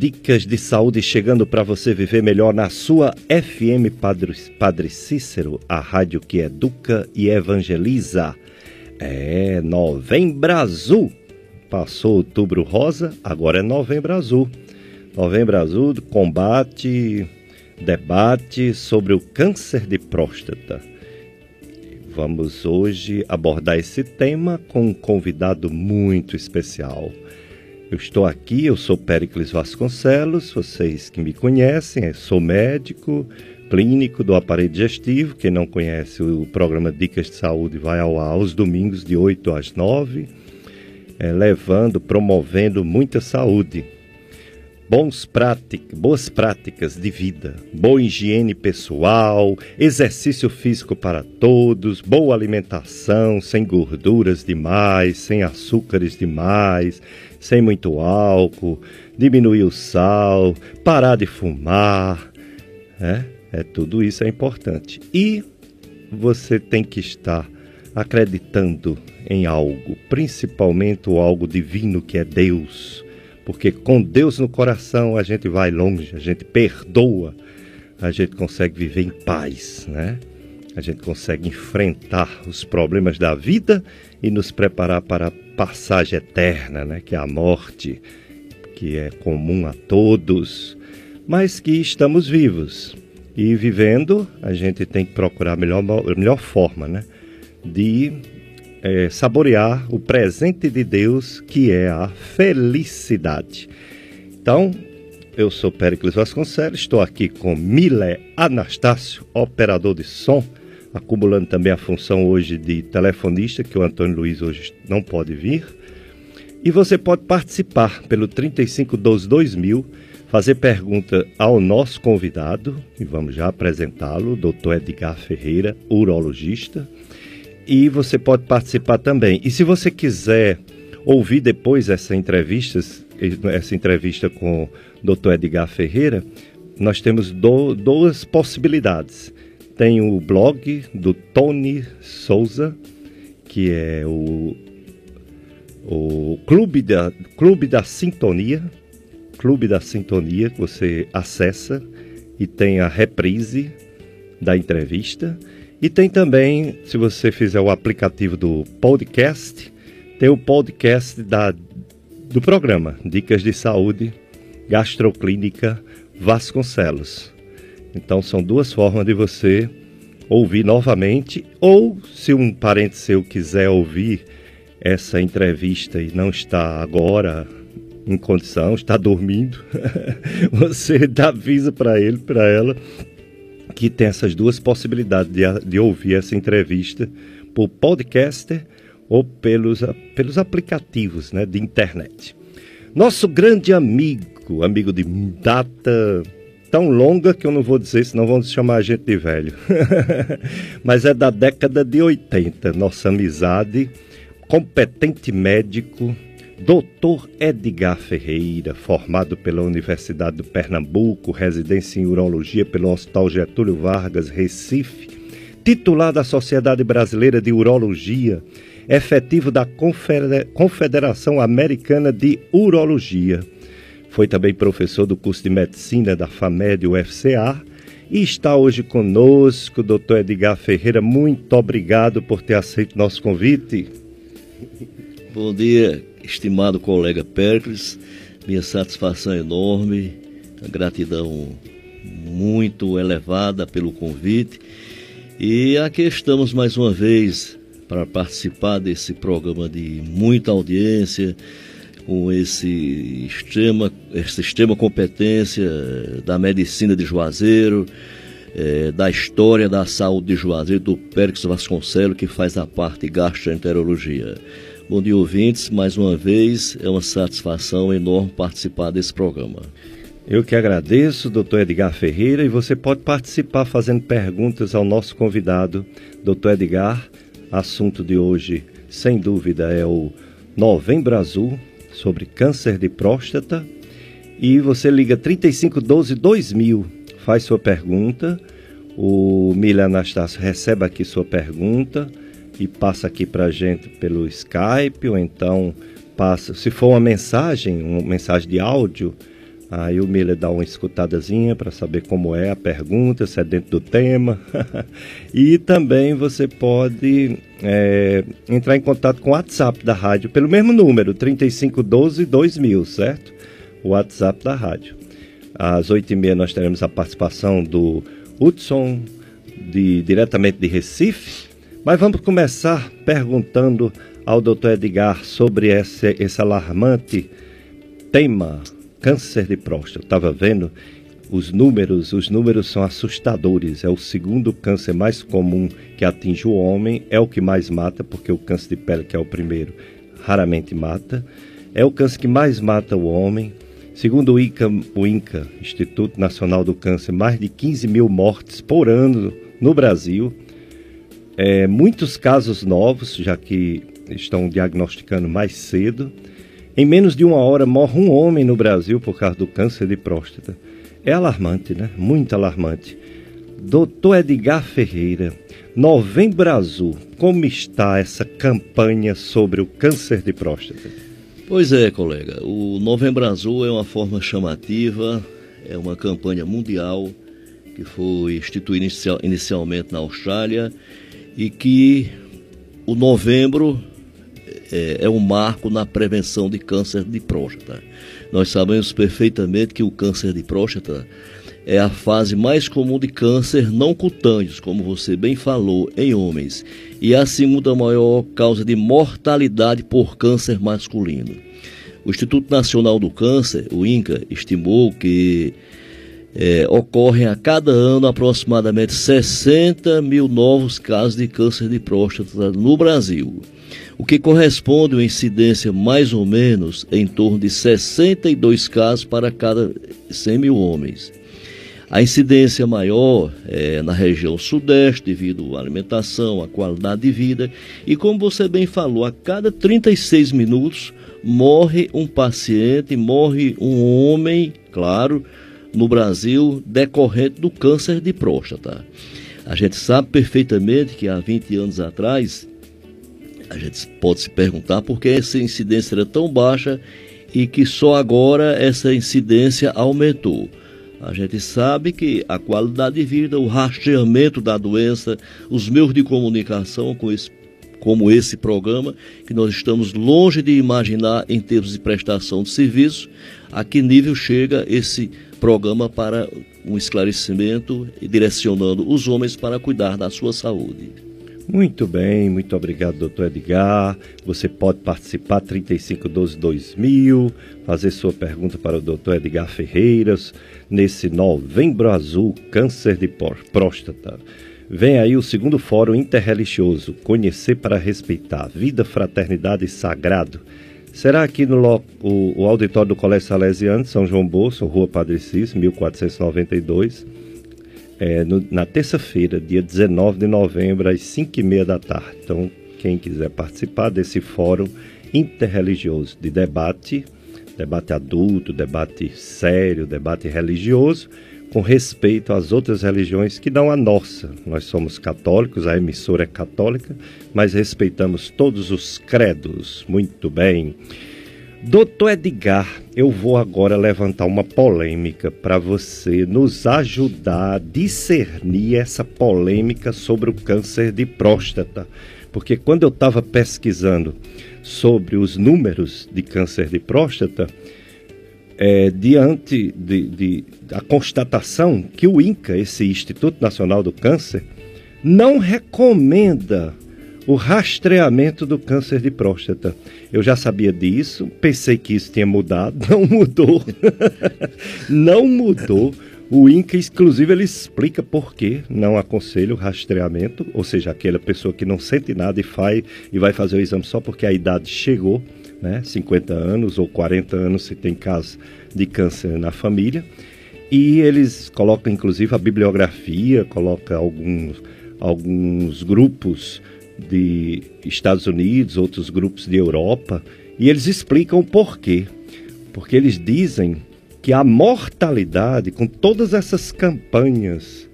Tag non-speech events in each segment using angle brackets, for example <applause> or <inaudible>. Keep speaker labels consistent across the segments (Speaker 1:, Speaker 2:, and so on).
Speaker 1: Dicas de saúde chegando para você viver melhor na sua FM Padre, Padre Cícero, a rádio que educa e evangeliza. É Novembro Azul. Passou outubro rosa, agora é Novembro Azul. Novembro Azul combate, debate sobre o câncer de próstata. Vamos hoje abordar esse tema com um convidado muito especial. Eu estou aqui, eu sou Péricles Vasconcelos, vocês que me conhecem, sou médico clínico do aparelho digestivo. Quem não conhece o programa Dicas de Saúde vai ao ar aos domingos de 8 às 9, é, levando, promovendo muita saúde. Bons prática, boas práticas de vida, boa higiene pessoal, exercício físico para todos, boa alimentação, sem gorduras demais, sem açúcares demais, sem muito álcool, diminuir o sal, parar de fumar, né? É tudo isso é importante. E você tem que estar acreditando em algo, principalmente o algo divino que é Deus, porque com Deus no coração a gente vai longe, a gente perdoa, a gente consegue viver em paz, né? A gente consegue enfrentar os problemas da vida e nos preparar para a passagem eterna, né? que é a morte, que é comum a todos, mas que estamos vivos. E vivendo, a gente tem que procurar a melhor, a melhor forma né? de é, saborear o presente de Deus, que é a felicidade. Então, eu sou Péricles Vasconcelos, estou aqui com Milé Anastácio, operador de som acumulando também a função hoje de telefonista, que o Antônio Luiz hoje não pode vir. E você pode participar pelo 3512-2000, fazer pergunta ao nosso convidado, e vamos já apresentá-lo, Dr. Edgar Ferreira, urologista. E você pode participar também. E se você quiser ouvir depois essa entrevista, essa entrevista com o Dr. Edgar Ferreira, nós temos do, duas possibilidades tem o blog do Tony Souza, que é o, o Clube, da, Clube da Sintonia. Clube da Sintonia, que você acessa e tem a reprise da entrevista. E tem também, se você fizer o aplicativo do podcast, tem o podcast da, do programa Dicas de Saúde Gastroclínica Vasconcelos. Então são duas formas de você ouvir novamente, ou se um parente seu quiser ouvir essa entrevista e não está agora em condição, está dormindo, <laughs> você dá aviso para ele, para ela, que tem essas duas possibilidades de, de ouvir essa entrevista por podcaster ou pelos, pelos aplicativos né, de internet. Nosso grande amigo, amigo de data tão longa que eu não vou dizer, senão vão chamar a gente de velho. <laughs> Mas é da década de 80, nossa amizade, competente médico, Dr. Edgar Ferreira, formado pela Universidade do Pernambuco, residência em urologia pelo Hospital Getúlio Vargas, Recife, titular da Sociedade Brasileira de Urologia, efetivo da Confederação Americana de Urologia foi também professor do curso de medicina da FAMED UFCA e está hoje conosco, doutor Edgar Ferreira. Muito obrigado por ter aceito nosso convite.
Speaker 2: Bom dia, estimado colega Pericles. Minha satisfação é enorme, gratidão muito elevada pelo convite. E aqui estamos mais uma vez para participar desse programa de muita audiência com esse extrema, essa extrema competência da medicina de Juazeiro, é, da história da saúde de Juazeiro, do Périx Vasconcelos, que faz a parte gastroenterologia. Bom dia, ouvintes. Mais uma vez, é uma satisfação enorme participar desse programa.
Speaker 1: Eu que agradeço, doutor Edgar Ferreira, e você pode participar fazendo perguntas ao nosso convidado, doutor Edgar. Assunto de hoje, sem dúvida, é o Novembro Azul, sobre câncer de próstata. E você liga 3512 2000, faz sua pergunta. O Mila Anastácio recebe aqui sua pergunta e passa aqui para gente pelo Skype, ou então passa, se for uma mensagem, uma mensagem de áudio, Aí o Miller dá uma escutadazinha para saber como é a pergunta, se é dentro do tema. <laughs> e também você pode é, entrar em contato com o WhatsApp da rádio pelo mesmo número, 3512 2000, certo? O WhatsApp da rádio. Às 8h30 nós teremos a participação do Hudson, de, diretamente de Recife. Mas vamos começar perguntando ao Dr. Edgar sobre esse, esse alarmante tema câncer de próstata. Estava vendo os números, os números são assustadores. É o segundo câncer mais comum que atinge o homem, é o que mais mata, porque o câncer de pele, que é o primeiro, raramente mata. É o câncer que mais mata o homem. Segundo o INCA, o INCA, Instituto Nacional do Câncer, mais de 15 mil mortes por ano no Brasil. É, muitos casos novos, já que estão diagnosticando mais cedo. Em menos de uma hora morre um homem no Brasil por causa do câncer de próstata. É alarmante, né? Muito alarmante. Doutor Edgar Ferreira, Novembro Azul, como está essa campanha sobre o câncer de próstata?
Speaker 2: Pois é, colega. O Novembro Azul é uma forma chamativa, é uma campanha mundial que foi instituída inicial, inicialmente na Austrália e que o novembro é, é um marco na prevenção de câncer de próstata. Nós sabemos perfeitamente que o câncer de próstata é a fase mais comum de câncer não cutâneos, como você bem falou, em homens, e é a segunda maior causa de mortalidade por câncer masculino. O Instituto Nacional do Câncer, o INCA, estimou que é, ocorrem a cada ano aproximadamente 60 mil novos casos de câncer de próstata no Brasil o que corresponde a uma incidência mais ou menos em torno de 62 casos para cada 100 mil homens. A incidência maior é na região sudeste, devido à alimentação, à qualidade de vida, e como você bem falou, a cada 36 minutos morre um paciente, morre um homem, claro, no Brasil, decorrente do câncer de próstata. A gente sabe perfeitamente que há 20 anos atrás a gente pode se perguntar por que essa incidência era tão baixa e que só agora essa incidência aumentou. A gente sabe que a qualidade de vida, o rastreamento da doença, os meios de comunicação com esse, como esse programa, que nós estamos longe de imaginar em termos de prestação de serviço, a que nível chega esse programa para um esclarecimento e direcionando os homens para cuidar da sua saúde.
Speaker 1: Muito bem, muito obrigado, doutor Edgar. Você pode participar 3512-2000, fazer sua pergunta para o doutor Edgar Ferreiras nesse Novembro Azul Câncer de Próstata. Vem aí o segundo Fórum Interreligioso, Conhecer para Respeitar, Vida, Fraternidade e Sagrado. Será aqui no o, o auditório do Colégio Salesiano, São João Bolso, Rua Padre Cis, 1492 é, no, na terça-feira, dia 19 de novembro, às 5 e meia da tarde. Então, quem quiser participar desse fórum interreligioso de debate, debate adulto, debate sério, debate religioso, com respeito às outras religiões que não a nossa. Nós somos católicos, a emissora é católica, mas respeitamos todos os credos. Muito bem. Doutor Edgar, eu vou agora levantar uma polêmica para você nos ajudar a discernir essa polêmica sobre o câncer de próstata. Porque quando eu estava pesquisando sobre os números de câncer de próstata, é, diante de, de, da constatação que o INCA, esse Instituto Nacional do Câncer, não recomenda o rastreamento do câncer de próstata. Eu já sabia disso, pensei que isso tinha mudado, <laughs> não mudou. não mudou. O INCA, inclusive, ele explica por que não aconselha o rastreamento, ou seja, aquela pessoa que não sente nada e faz e vai fazer o exame só porque a idade chegou. né? 50 anos ou 40 anos se tem caso de câncer na família. E eles colocam inclusive a bibliografia, coloca alguns, alguns grupos de Estados Unidos, outros grupos de Europa, e eles explicam o porquê. Porque eles dizem que a mortalidade, com todas essas campanhas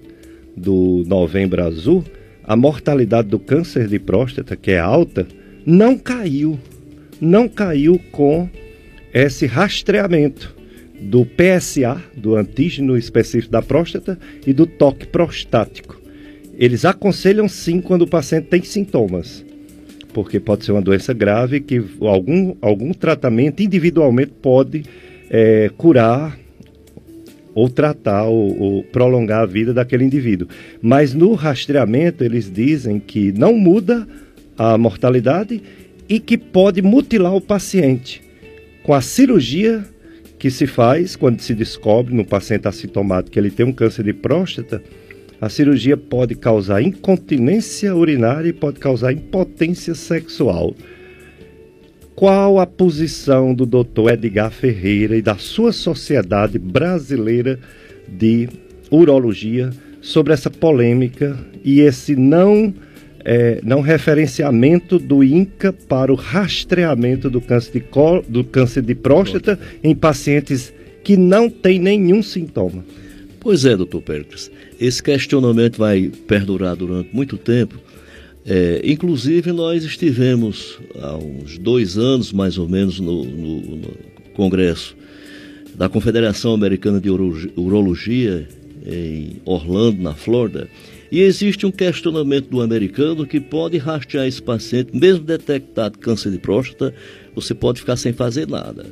Speaker 1: do Novembro Azul, a mortalidade do câncer de próstata, que é alta, não caiu. Não caiu com esse rastreamento do PSA, do antígeno específico da próstata, e do toque prostático. Eles aconselham sim quando o paciente tem sintomas, porque pode ser uma doença grave que algum, algum tratamento individualmente pode é, curar ou tratar ou, ou, prolongar a vida daquele indivíduo. Mas no rastreamento eles dizem que não muda a mortalidade e que pode mutilar o paciente com a cirurgia que se faz quando se descobre no paciente assintomático que ele tem um câncer de próstata. A cirurgia pode causar incontinência urinária e pode causar impotência sexual. Qual a posição do Dr. Edgar Ferreira e da sua Sociedade Brasileira de Urologia sobre essa polêmica e esse não, é, não referenciamento do INCA para o rastreamento do câncer de, do câncer de próstata em pacientes que não têm nenhum sintoma?
Speaker 2: Pois é, doutor Pérez. Esse questionamento vai perdurar durante muito tempo é, inclusive, nós estivemos há uns dois anos, mais ou menos, no, no, no Congresso da Confederação Americana de Urologia, em Orlando, na Flórida, e existe um questionamento do americano que pode rastrear esse paciente, mesmo detectado câncer de próstata, você pode ficar sem fazer nada.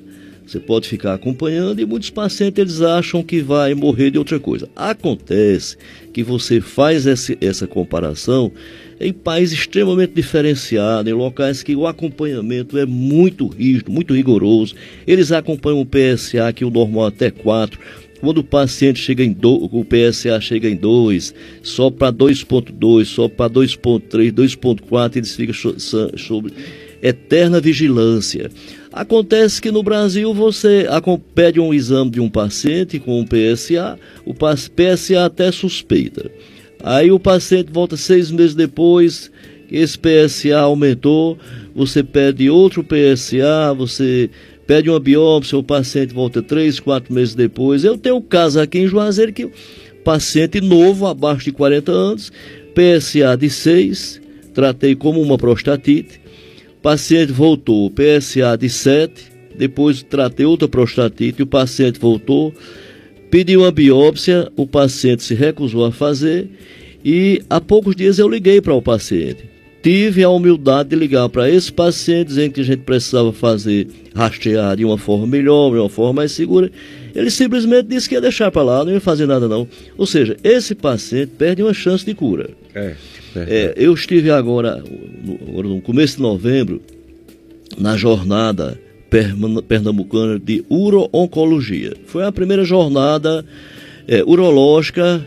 Speaker 2: Você pode ficar acompanhando e muitos pacientes eles acham que vai morrer de outra coisa. Acontece que você faz esse, essa comparação em países extremamente diferenciados, em locais que o acompanhamento é muito rígido, muito rigoroso. Eles acompanham o PSA, que é o normal até 4. Quando o paciente chega em do, o PSA chega em 2, só para 2.2, só para 2.3, 2.4, eles ficam sobre eterna vigilância. Acontece que no Brasil você pede um exame de um paciente com um PSA, o PSA até suspeita. Aí o paciente volta seis meses depois, esse PSA aumentou, você pede outro PSA, você pede uma biópsia, o paciente volta três, quatro meses depois. Eu tenho um caso aqui em Juazeiro que paciente novo, abaixo de 40 anos, PSA de 6, tratei como uma prostatite, paciente voltou, PSA de 7, depois tratei outra prostatite, o paciente voltou, pediu uma biópsia, o paciente se recusou a fazer e há poucos dias eu liguei para o paciente. Tive a humildade de ligar para esse paciente dizendo que a gente precisava fazer rastrear de uma forma melhor, de uma forma mais segura. Ele simplesmente disse que ia deixar para lá, não ia fazer nada não. Ou seja, esse paciente perde uma chance de cura. É. É, eu estive agora, no, no começo de novembro, na jornada pernambucana de uro-oncologia. Foi a primeira jornada é, urológica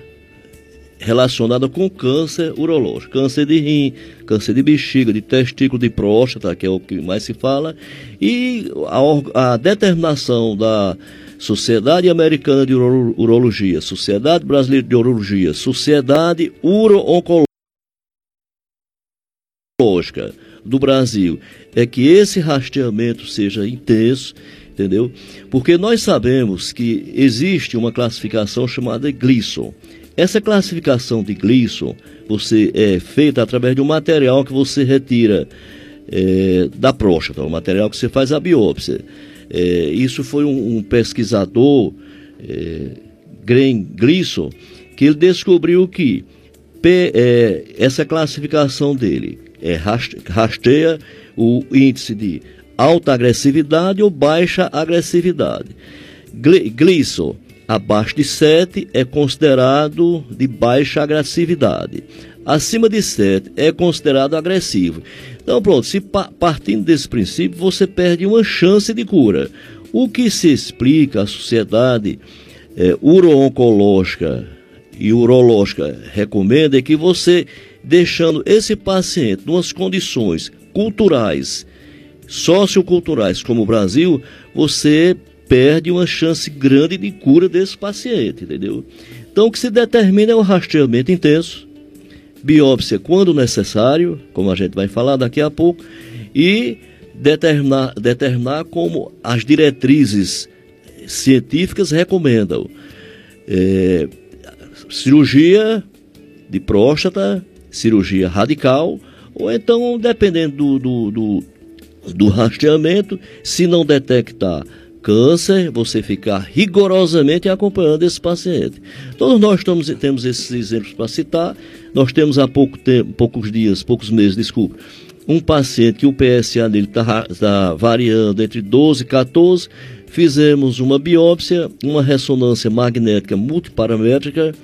Speaker 2: relacionada com câncer urológico, câncer de rim, câncer de bexiga, de testículo, de próstata, que é o que mais se fala, e a, a determinação da Sociedade Americana de Urologia, Sociedade Brasileira de Urologia, Sociedade Uro-Oncológica, lógica do Brasil é que esse rastreamento seja intenso, entendeu? Porque nós sabemos que existe uma classificação chamada Gleason. Essa classificação de Gleason você é feita através de um material que você retira é, da próstata, um material que você faz a biópsia. É, isso foi um, um pesquisador, é, Graham Gleason, que ele descobriu que é, essa classificação dele é, rasteia o índice de alta agressividade ou baixa agressividade. Gleason, abaixo de 7, é considerado de baixa agressividade. Acima de 7 é considerado agressivo. Então, pronto, se partindo desse princípio, você perde uma chance de cura. O que se explica a sociedade é, uro-oncológica e urológica recomenda é que você deixando esse paciente em condições culturais socioculturais como o Brasil, você perde uma chance grande de cura desse paciente, entendeu? Então o que se determina é o rastreamento intenso, biópsia quando necessário, como a gente vai falar daqui a pouco, e determinar, determinar como as diretrizes científicas recomendam. É, cirurgia de próstata, cirurgia radical, ou então, dependendo do, do, do, do rastreamento, se não detectar câncer, você ficar rigorosamente acompanhando esse paciente. Todos nós estamos, temos esses exemplos para citar. Nós temos há pouco tempo, poucos dias, poucos meses, desculpa, um paciente que o PSA dele está tá variando entre 12 e 14. Fizemos uma biópsia, uma ressonância magnética multiparamétrica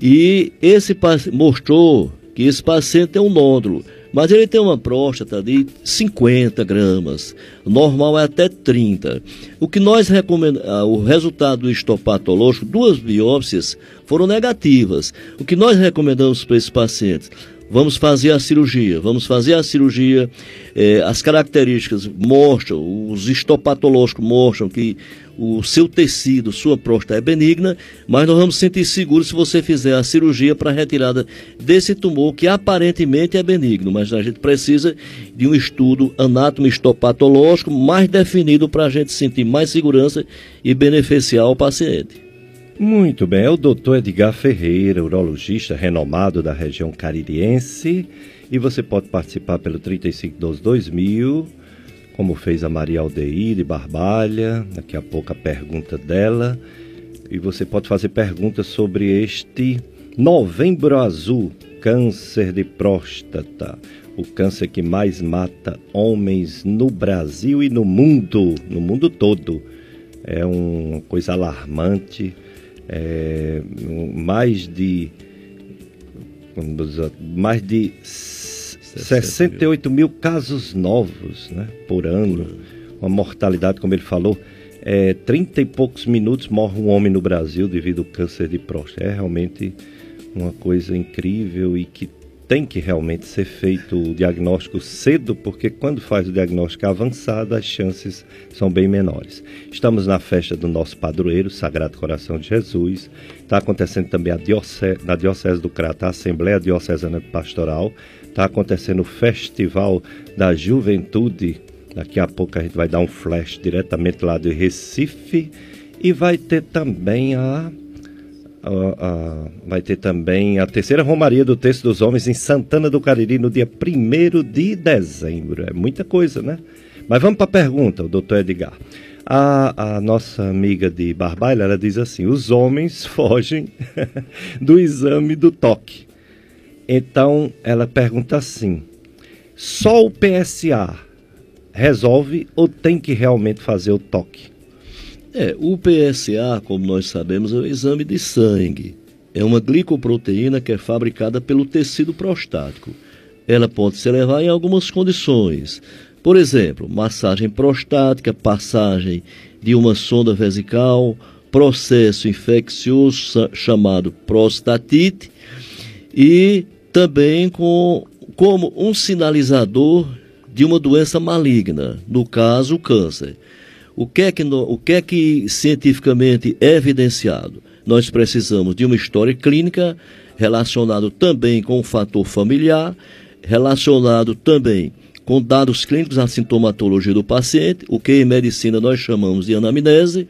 Speaker 2: e esse mostrou que esse paciente tem um nódulo mas ele tem uma próstata de 50 gramas, normal é até 30. O que nós recomendamos, ah, o resultado do histopatológico, duas biópsias foram negativas. O que nós recomendamos para esses pacientes? Vamos fazer a cirurgia, vamos fazer a cirurgia. Eh, as características mostram, os histopatológicos mostram que o seu tecido, sua próstata é benigna, mas nós vamos sentir seguro se você fizer a cirurgia para retirada desse tumor que aparentemente é benigno, mas a gente precisa de um estudo anátomo-histopatológico mais definido para a gente sentir mais segurança e beneficiar o paciente.
Speaker 1: Muito bem, é o doutor Edgar Ferreira, urologista renomado da região caririense, e você pode participar pelo 3512 2000 como fez a Maria Aldeir de Barbalha, daqui a pouco a pergunta dela. E você pode fazer perguntas sobre este Novembro Azul, câncer de próstata, o câncer que mais mata homens no Brasil e no mundo, no mundo todo. É uma coisa alarmante. É, mais de mais de 68 mil casos novos né, por ano. Uma mortalidade, como ele falou, é, 30 e poucos minutos morre um homem no Brasil devido ao câncer de próstata. É realmente uma coisa incrível e que tem que realmente ser feito o diagnóstico cedo, porque quando faz o diagnóstico avançado, as chances são bem menores. Estamos na festa do nosso padroeiro, Sagrado Coração de Jesus. Está acontecendo também a diocese, na Diocese do Crato, a Assembleia Diocesana Pastoral. Está acontecendo o Festival da Juventude. Daqui a pouco a gente vai dar um flash diretamente lá do Recife. E vai ter também a vai ter também a terceira Romaria do Texto dos Homens em Santana do Cariri no dia 1 de dezembro. É muita coisa, né? Mas vamos para a pergunta, o doutor Edgar. A, a, nossa amiga de Barbalha, ela diz assim: os homens <laughs> fogem do exame do toque. Então ela pergunta assim: só o PSA resolve ou tem que realmente fazer o toque?
Speaker 2: É, o PSA, como nós sabemos, é o exame de sangue. É uma glicoproteína que é fabricada pelo tecido prostático. Ela pode se levar em algumas condições. Por exemplo, massagem prostática, passagem de uma sonda vesical, processo infeccioso chamado prostatite e também com, como um sinalizador de uma doença maligna, no caso, o câncer. O que, é que o que é que cientificamente é evidenciado? Nós precisamos de uma história clínica relacionado também com o fator familiar, relacionado também com dados clínicos, a sintomatologia do paciente, o que em medicina nós chamamos de anamnese,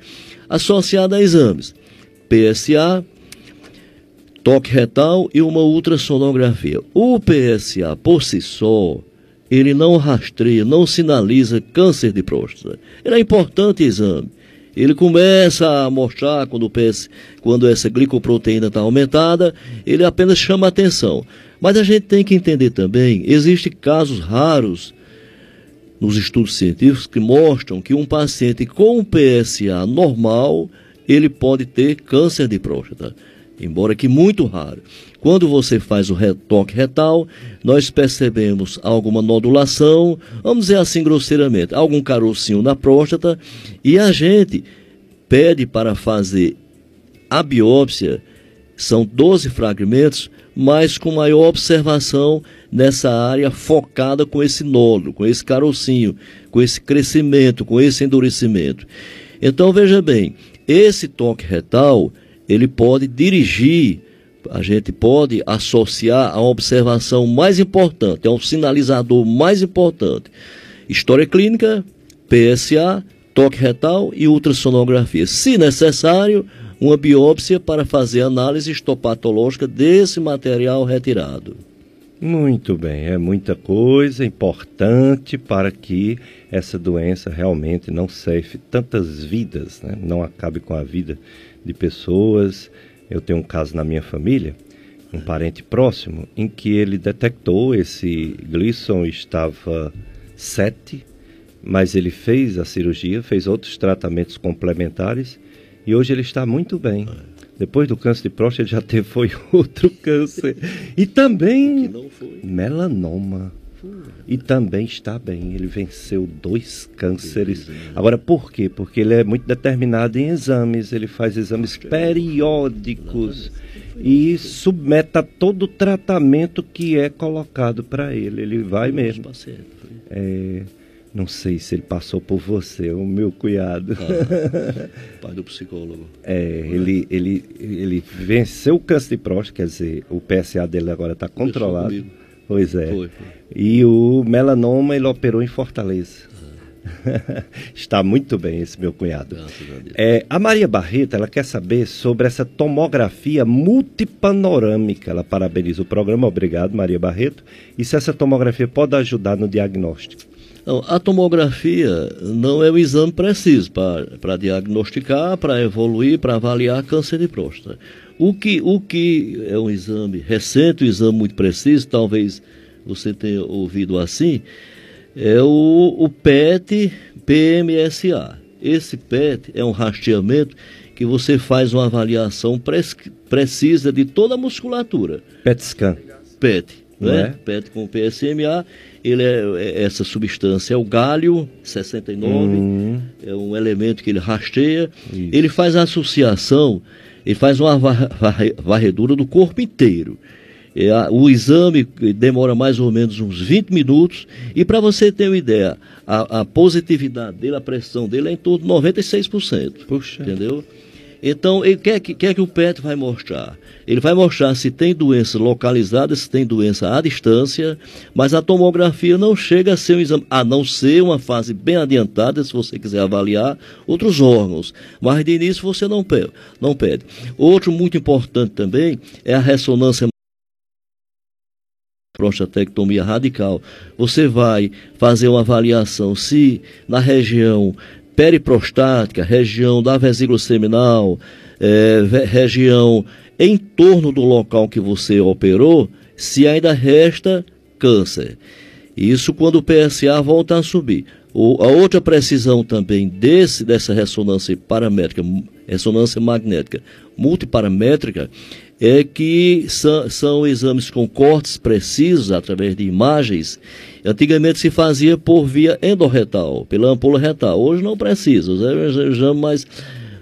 Speaker 2: associada a exames PSA, toque retal e uma ultrassonografia. O PSA por si só, ele não rastreia, não sinaliza câncer de próstata. Ele é importante exame. Ele começa a mostrar quando, o PS, quando essa glicoproteína está aumentada, ele apenas chama atenção. Mas a gente tem que entender também, existem casos raros nos estudos científicos que mostram que um paciente com PSA normal, ele pode ter câncer de próstata embora que muito raro. Quando você faz o retoque retal, nós percebemos alguma nodulação, vamos dizer assim grosseiramente, algum carocinho na próstata, e a gente pede para fazer a biópsia, são 12 fragmentos, mas com maior observação nessa área focada com esse nódulo, com esse carocinho, com esse crescimento, com esse endurecimento. Então veja bem, esse toque retal, ele pode dirigir, a gente pode associar a observação mais importante, é um sinalizador mais importante. História clínica, PSA, toque retal e ultrassonografia. Se necessário, uma biópsia para fazer análise histopatológica desse material retirado.
Speaker 1: Muito bem, é muita coisa importante para que essa doença realmente não cefe tantas vidas, né? não acabe com a vida de pessoas. Eu tenho um caso na minha família, um parente próximo, em que ele detectou esse Gleason estava 7, mas ele fez a cirurgia, fez outros tratamentos complementares e hoje ele está muito bem. Depois do câncer de próstata, ele já <laughs> teve foi outro câncer. E também melanoma. E também está bem. Ele venceu dois cânceres. Agora, por quê? Porque ele é muito determinado em exames. Ele faz exames periódicos e submete a todo o tratamento que é colocado para ele. Ele vai mesmo. É, não sei se ele passou por você, o meu cunhado.
Speaker 2: Ah, <laughs> pai do psicólogo.
Speaker 1: É, ele, ele, ele venceu o câncer de próstata, quer dizer, o PSA dele agora está controlado. Pois é. Foi, foi. E o melanoma ele operou em Fortaleza. <laughs> Está muito bem esse meu cunhado. A, é, a Maria Barreto, ela quer saber sobre essa tomografia multipanorâmica. Ela parabeniza o programa, obrigado Maria Barreto. E se essa tomografia pode ajudar no diagnóstico?
Speaker 2: Não, a tomografia não é o exame preciso para diagnosticar, para evoluir, para avaliar câncer de próstata. O que, o que é um exame recente, um exame muito preciso, talvez você tenha ouvido assim, é o, o PET PMSA. Esse PET é um rastreamento que você faz uma avaliação precisa de toda a musculatura.
Speaker 1: PET scan.
Speaker 2: PET né? É? PET com PSMA, ele é, é, essa substância é o gálio 69, uhum. é um elemento que ele rasteia, Isso. ele faz associação, ele faz uma varredura do corpo inteiro. É, o exame demora mais ou menos uns 20 minutos. E para você ter uma ideia, a, a, positividade dele, a pressão dele é em torno de 96%. Puxa. Entendeu? Então, o que, é que, que, é que o PET vai mostrar? Ele vai mostrar se tem doença localizada, se tem doença à distância, mas a tomografia não chega a ser um exame, a não ser uma fase bem adiantada, se você quiser avaliar outros órgãos. Mas de início você não pede. Não pede. Outro muito importante também é a ressonância prostatectomia radical. Você vai fazer uma avaliação se na região periprostática, região da vesícula seminal, é, região em torno do local que você operou, se ainda resta câncer. Isso quando o PSA volta a subir. O, a outra precisão também desse, dessa ressonância paramétrica, ressonância magnética multiparamétrica, é que são, exames com cortes precisos através de imagens. Antigamente se fazia por via endorretal, pela ampola retal. Hoje não precisa, os exames mais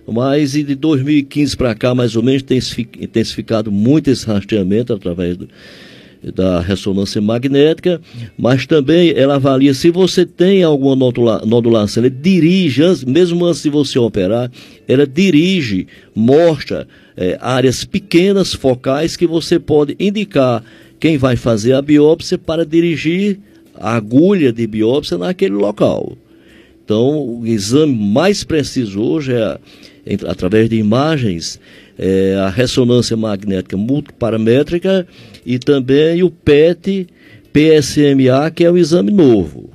Speaker 2: mas de 2015 para cá, mais ou menos, tem intensificado muito esse rastreamento através do, da ressonância magnética, mas também ela avalia se você tem alguma nodula, nodulação, ela dirige, mesmo antes de você operar, ela dirige, mostra é, áreas pequenas, focais, que você pode indicar quem vai fazer a biópsia para dirigir a agulha de biópsia naquele local. Então, o exame mais preciso hoje é, através de imagens, é a ressonância magnética multiparamétrica e também o PET PSMA, que é o exame novo.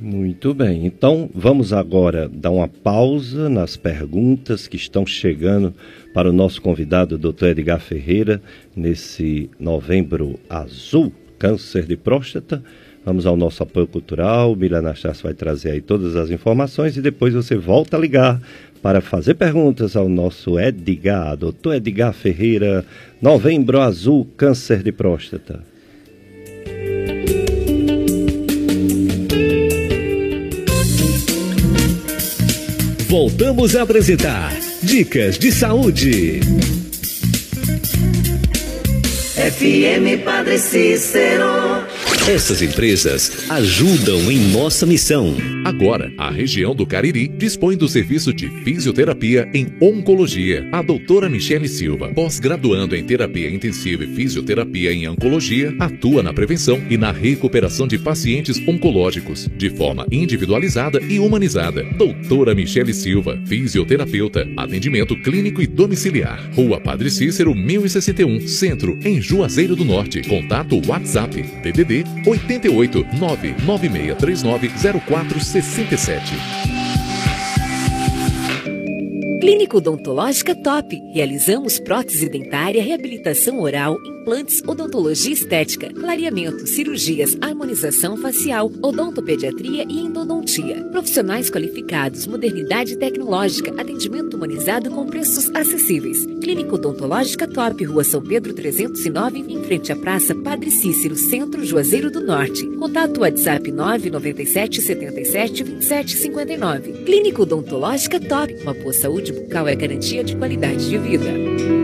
Speaker 1: Muito bem. Então, vamos agora dar uma pausa nas perguntas que estão chegando para o nosso convidado, Dr. Edgar Ferreira, nesse novembro azul, câncer de próstata. Vamos ao nosso apoio cultural. Mila Anastácio vai trazer aí todas as informações e depois você volta a ligar para fazer perguntas ao nosso Edgar, doutor Edgar Ferreira, Novembro Azul, câncer de próstata.
Speaker 3: Voltamos a apresentar Dicas de Saúde. FM Padre Cícero.
Speaker 4: Essas empresas ajudam em nossa missão.
Speaker 5: Agora, a região do Cariri dispõe do serviço de fisioterapia em oncologia. A doutora Michele Silva, pós-graduando em terapia intensiva e fisioterapia em oncologia, atua na prevenção e na recuperação de pacientes oncológicos, de forma individualizada e humanizada. Doutora Michele Silva, fisioterapeuta, atendimento clínico e domiciliar. Rua Padre Cícero, 1061, Centro, em Juazeiro do Norte. Contato WhatsApp, DDD 88 99639 0467.
Speaker 6: Clínica Odontológica Top. Realizamos prótese dentária, reabilitação oral, implantes, odontologia estética, clareamento, cirurgias, harmonização facial, odontopediatria e endodontia. Profissionais qualificados, modernidade tecnológica, atendimento humanizado com preços acessíveis. Clínica Odontológica Top, Rua São Pedro 309, em frente à Praça Padre Cícero, Centro Juazeiro do Norte. Contato WhatsApp 997 77 27 59. Clínica Odontológica Top, uma boa saúde bucal é garantia de qualidade de vida.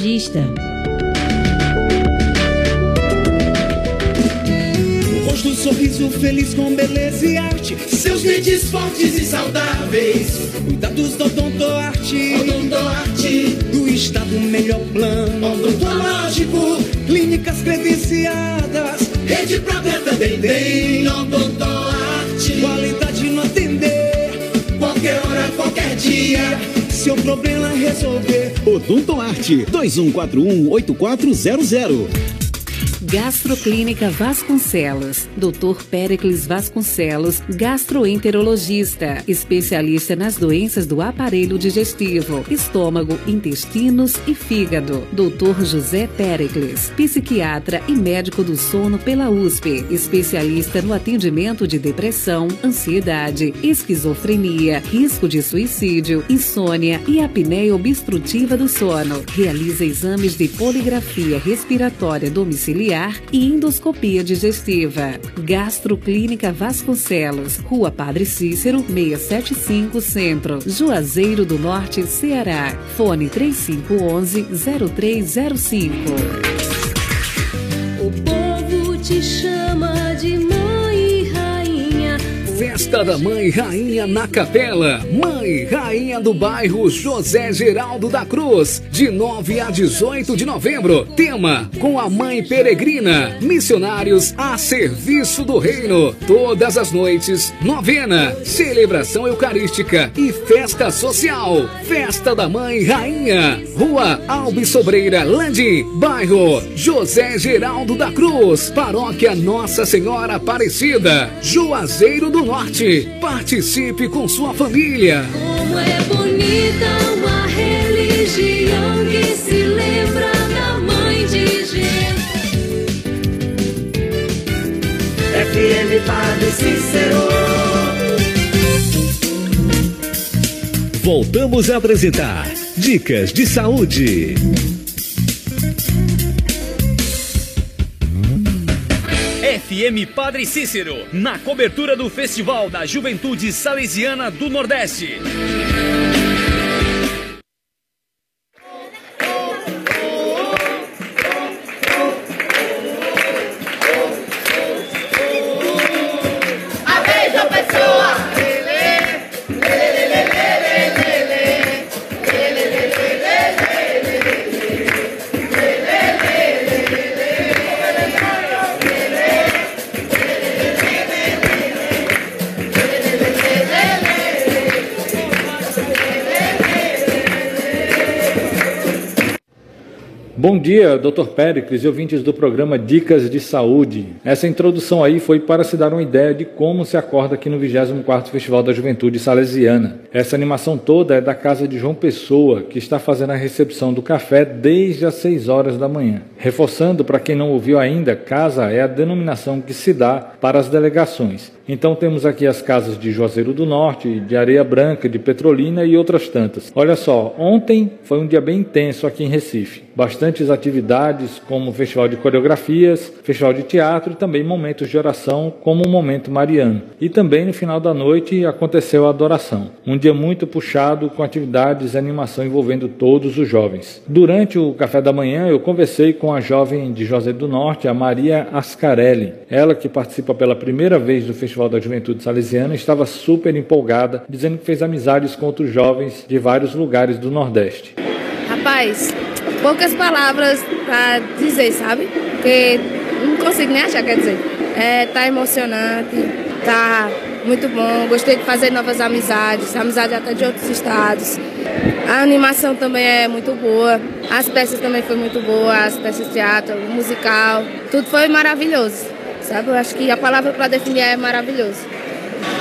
Speaker 7: Rosto, sorriso feliz com beleza e arte. Seus dentes fortes e saudáveis. Cuidados da Odontoarte. Odontoarte. Do estado melhor plano. Odontológico. Clínicas credenciadas. Rede própria também tem. Odontoarte. Qualidade no atender. Qualquer hora, qualquer dia. Seu problema resolver.
Speaker 8: Odontoarte 2141-8400.
Speaker 6: Gastroclínica Vasconcelos. Dr. Pericles Vasconcelos, gastroenterologista, especialista nas doenças do aparelho digestivo, estômago, intestinos e fígado. Dr. José Pericles, psiquiatra e médico do sono pela USP, especialista no atendimento de depressão, ansiedade, esquizofrenia, risco de suicídio, insônia e apneia obstrutiva do sono. Realiza exames de poligrafia respiratória domiciliar e endoscopia digestiva. Gastroclínica Vasconcelos, Rua Padre Cícero, 675 Centro, Juazeiro do Norte, Ceará. Fone
Speaker 9: 3511 0305.
Speaker 10: Festa da Mãe Rainha na Capela. Mãe Rainha do bairro José Geraldo da Cruz. De 9 a 18 de novembro. Tema: Com a Mãe Peregrina. Missionários a serviço do Reino. Todas as noites. Novena. Celebração Eucarística e festa social. Festa da Mãe Rainha. Rua Alves Sobreira Landim. Bairro José Geraldo da Cruz. Paróquia Nossa Senhora Aparecida. Juazeiro do Norte. Participe com sua família.
Speaker 9: Como é bonita uma religião que se lembra da mãe de Jesus.
Speaker 3: FM Padre Cícero.
Speaker 4: Voltamos a apresentar Dicas de Saúde.
Speaker 11: FM Padre Cícero, na cobertura do Festival da Juventude Salesiana do Nordeste.
Speaker 8: Dia, Dr. Péricles e ouvintes do programa Dicas de Saúde. Essa introdução aí foi para se dar uma ideia de como se acorda aqui no 24º Festival da Juventude Salesiana. Essa animação toda é da casa de João Pessoa, que está fazendo a recepção do café desde as 6 horas da manhã. Reforçando para quem não ouviu ainda, casa é a denominação que se dá para as delegações. Então temos aqui as casas de Juazeiro do Norte, de Areia Branca, de Petrolina e outras tantas. Olha só, ontem foi um dia bem intenso aqui em Recife. Bastantes atividades como festival de coreografias, festival de teatro e também momentos de oração como o momento mariano. E também no final da noite aconteceu a adoração. Um dia muito puxado com atividades e animação envolvendo todos os jovens. Durante o café da manhã eu conversei com a jovem de Juazeiro do Norte, a Maria Ascarelli. Ela que participa pela primeira vez do Festival da Juventude Salesiana estava super empolgada, dizendo que fez amizades com outros jovens de vários lugares do Nordeste.
Speaker 12: Rapaz, poucas palavras para dizer, sabe? Porque não consigo nem achar, quer dizer. É, tá emocionante, tá muito bom. Gostei de fazer novas amizades, amizade até de outros estados. A animação também é muito boa, as peças também foi muito boa, as peças de teatro, musical, tudo foi maravilhoso, sabe? Eu acho que a palavra para definir é maravilhoso.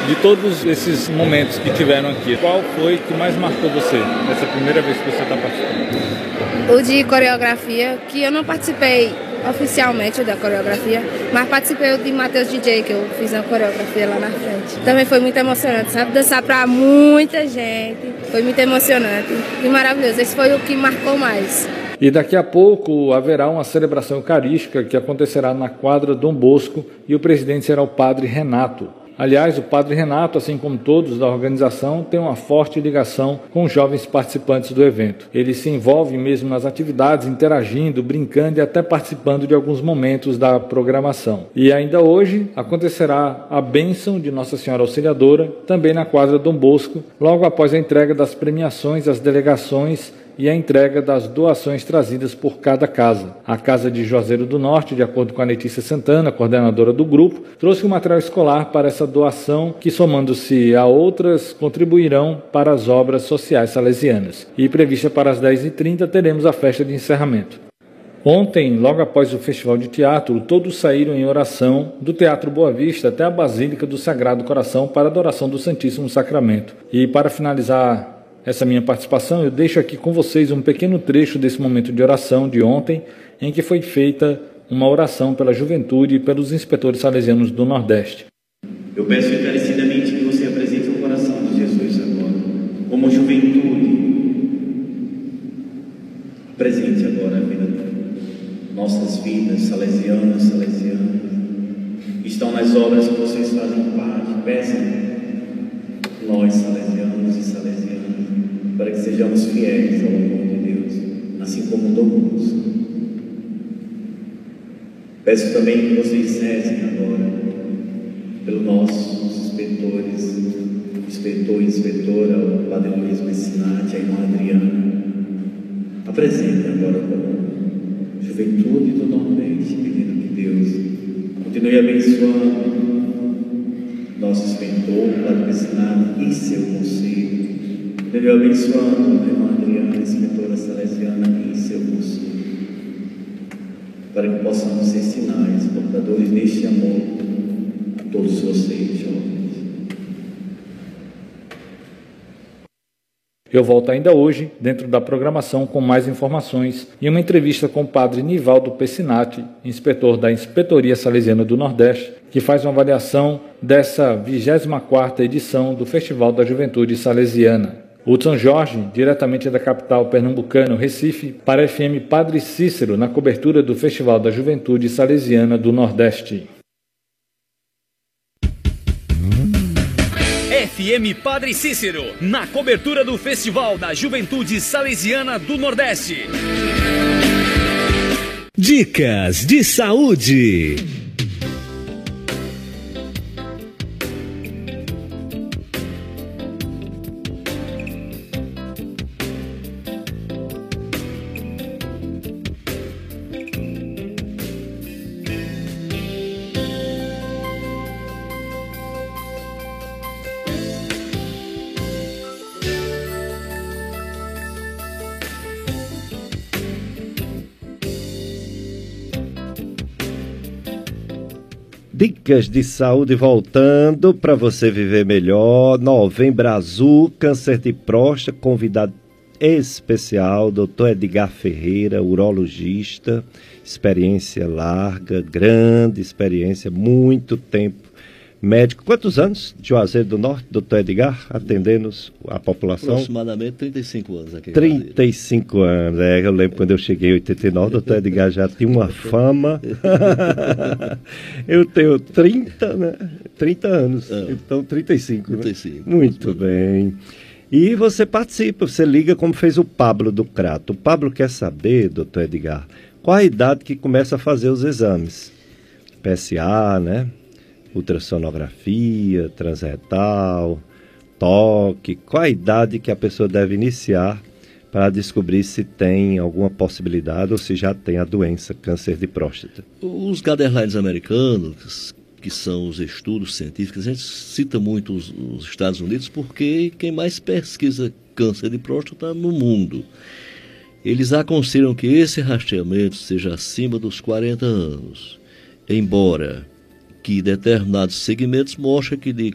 Speaker 8: De todos esses momentos que tiveram aqui, qual foi que mais marcou você nessa primeira vez que você está participando?
Speaker 12: O de coreografia, que eu não participei oficialmente da coreografia, mas participei de Matheus DJ, que eu fiz a coreografia lá na frente. Também foi muito emocionante, sabe? Dançar para muita gente, foi muito emocionante e maravilhoso. Esse foi o que marcou mais.
Speaker 8: E daqui a pouco haverá uma celebração eucarística que acontecerá na quadra Dom Bosco e o presidente será o padre Renato. Aliás, o padre Renato, assim como todos da organização, tem uma forte ligação com os jovens participantes do evento. Ele se envolve mesmo nas atividades, interagindo, brincando e até participando de alguns momentos da programação. E ainda hoje acontecerá a bênção de Nossa Senhora Auxiliadora, também na quadra Dom Bosco, logo após a entrega das premiações às delegações e a entrega das doações trazidas por cada casa. A Casa de Juazeiro do Norte, de acordo com a Letícia Santana, coordenadora do grupo, trouxe o um material escolar para essa doação, que somando-se a outras, contribuirão para as obras sociais salesianas. E prevista para as 10h30 teremos a festa de encerramento. Ontem, logo após o Festival de Teatro, todos saíram em oração do Teatro Boa Vista até a Basílica do Sagrado Coração para a adoração do Santíssimo Sacramento. E para finalizar essa minha participação, eu deixo aqui com vocês um pequeno trecho desse momento de oração de ontem, em que foi feita uma oração pela juventude e pelos inspetores salesianos do Nordeste.
Speaker 13: Eu peço encarecidamente que você apresente o coração de Jesus agora, como juventude. Presente agora a vida nossas vidas, salesianas, salesianas. Estão nas obras que vocês fazem parte. Peçam nós, salesianos e salesianas para que sejamos fiéis ao amor de Deus, assim como Bosco. Peço também que vocês rezem agora pelos nossos inspetores, inspetor e inspetora, o Padre Luiz Messinati, a irmã Adriana. Apresente agora como juventude Nordeste, pedindo que Deus continue abençoando nosso inspetor, o Padre Messinati e seu conselho Deve abençoando a irmã Adriana, inspetora salesiana, em seu curso, para que possamos ser sinais, portadores deste amor a todos vocês, jovens.
Speaker 8: Eu volto ainda hoje, dentro da programação, com mais informações e uma entrevista com o padre Nivaldo Pessinati, inspetor da Inspetoria Salesiana do Nordeste, que faz uma avaliação dessa 24ª edição do Festival da Juventude Salesiana. Hudson Jorge, diretamente da capital pernambucana, Recife, para a FM Padre Cícero, na cobertura do Festival da Juventude Salesiana do Nordeste.
Speaker 11: FM Padre Cícero, na cobertura do Festival da Juventude Salesiana do Nordeste.
Speaker 4: Dicas de saúde.
Speaker 1: Dicas de saúde voltando para você viver melhor. Novembro Azul, câncer de próstata, convidado especial, doutor Edgar Ferreira, urologista, experiência larga, grande experiência, muito tempo médico. Quantos anos de Juazeiro do Norte, doutor Edgar, atendendo a população?
Speaker 2: Aproximadamente 35 anos aqui.
Speaker 1: 35 anos, é, eu lembro quando eu cheguei em 89, doutor Edgar já tinha uma fama. <laughs> eu tenho 30, né? 30 anos, ah, então 35. 35. Né? Muito bem. E você participa, você liga como fez o Pablo do Crato. O Pablo quer saber, doutor Edgar, qual a idade que começa a fazer os exames? PSA, né? Ultrassonografia, transretal, toque, qual a idade que a pessoa deve iniciar para descobrir se tem alguma possibilidade ou se já tem a doença, câncer de próstata.
Speaker 2: Os guidelines americanos, que são os estudos científicos, a gente cita muito os, os Estados Unidos porque quem mais pesquisa câncer de próstata no mundo. Eles aconselham que esse rastreamento seja acima dos 40 anos. Embora que determinados segmentos mostram que de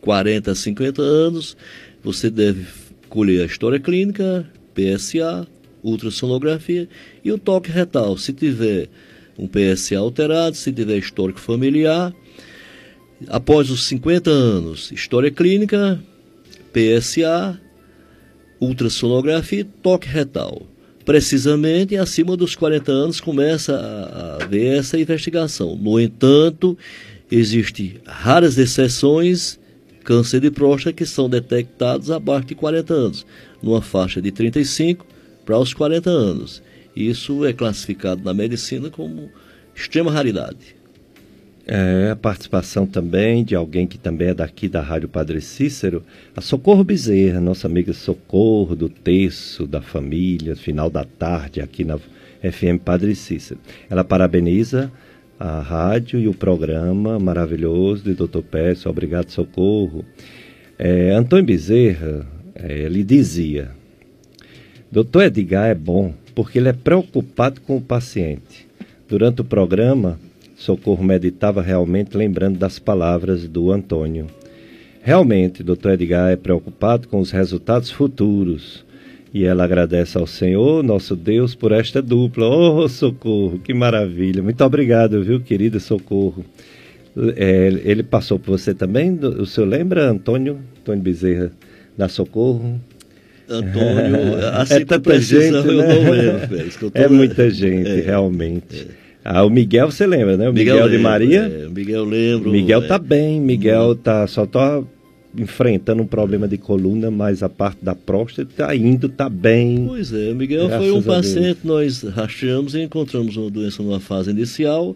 Speaker 2: 40 a 50 anos você deve colher a história clínica, PSA, ultrassonografia e o toque retal. Se tiver um PSA alterado, se tiver histórico familiar, após os 50 anos, história clínica, PSA, ultrassonografia e toque retal precisamente acima dos 40 anos começa a, a ver essa investigação. No entanto, existem raras exceções, câncer de próstata, que são detectados abaixo de 40 anos, numa faixa de 35 para os 40 anos. Isso é classificado na medicina como extrema raridade.
Speaker 1: É, a participação também de alguém que também é daqui da Rádio Padre Cícero, a Socorro Bezerra, nossa amiga Socorro do Terço da Família, final da tarde aqui na FM Padre Cícero. Ela parabeniza a rádio e o programa maravilhoso do Dr. Pérez, obrigado Socorro. É, Antônio Bezerra, é, ele dizia, Doutor Edgar é bom porque ele é preocupado com o paciente. Durante o programa, Socorro meditava realmente lembrando das palavras do Antônio. Realmente, Dr. Edgar é preocupado com os resultados futuros. E ela agradece ao Senhor, nosso Deus, por esta dupla. Oh, Socorro, que maravilha. Muito obrigado, viu, querida Socorro. É, ele passou por você também? O senhor lembra, Antônio? Antônio Bezerra, da Socorro?
Speaker 2: Antônio, <laughs> assim é tanta gente, né? eu não lembro.
Speaker 1: É muita gente, é, realmente. É. Ah, o Miguel você lembra, né? O Miguel, Miguel de Maria. É,
Speaker 2: o Miguel lembro.
Speaker 1: Miguel é. tá bem, Miguel tá só tá enfrentando um problema de coluna, mas a parte da próstata tá indo, tá bem.
Speaker 2: Pois é, o Miguel foi um paciente, nós rastreamos e encontramos uma doença numa fase inicial.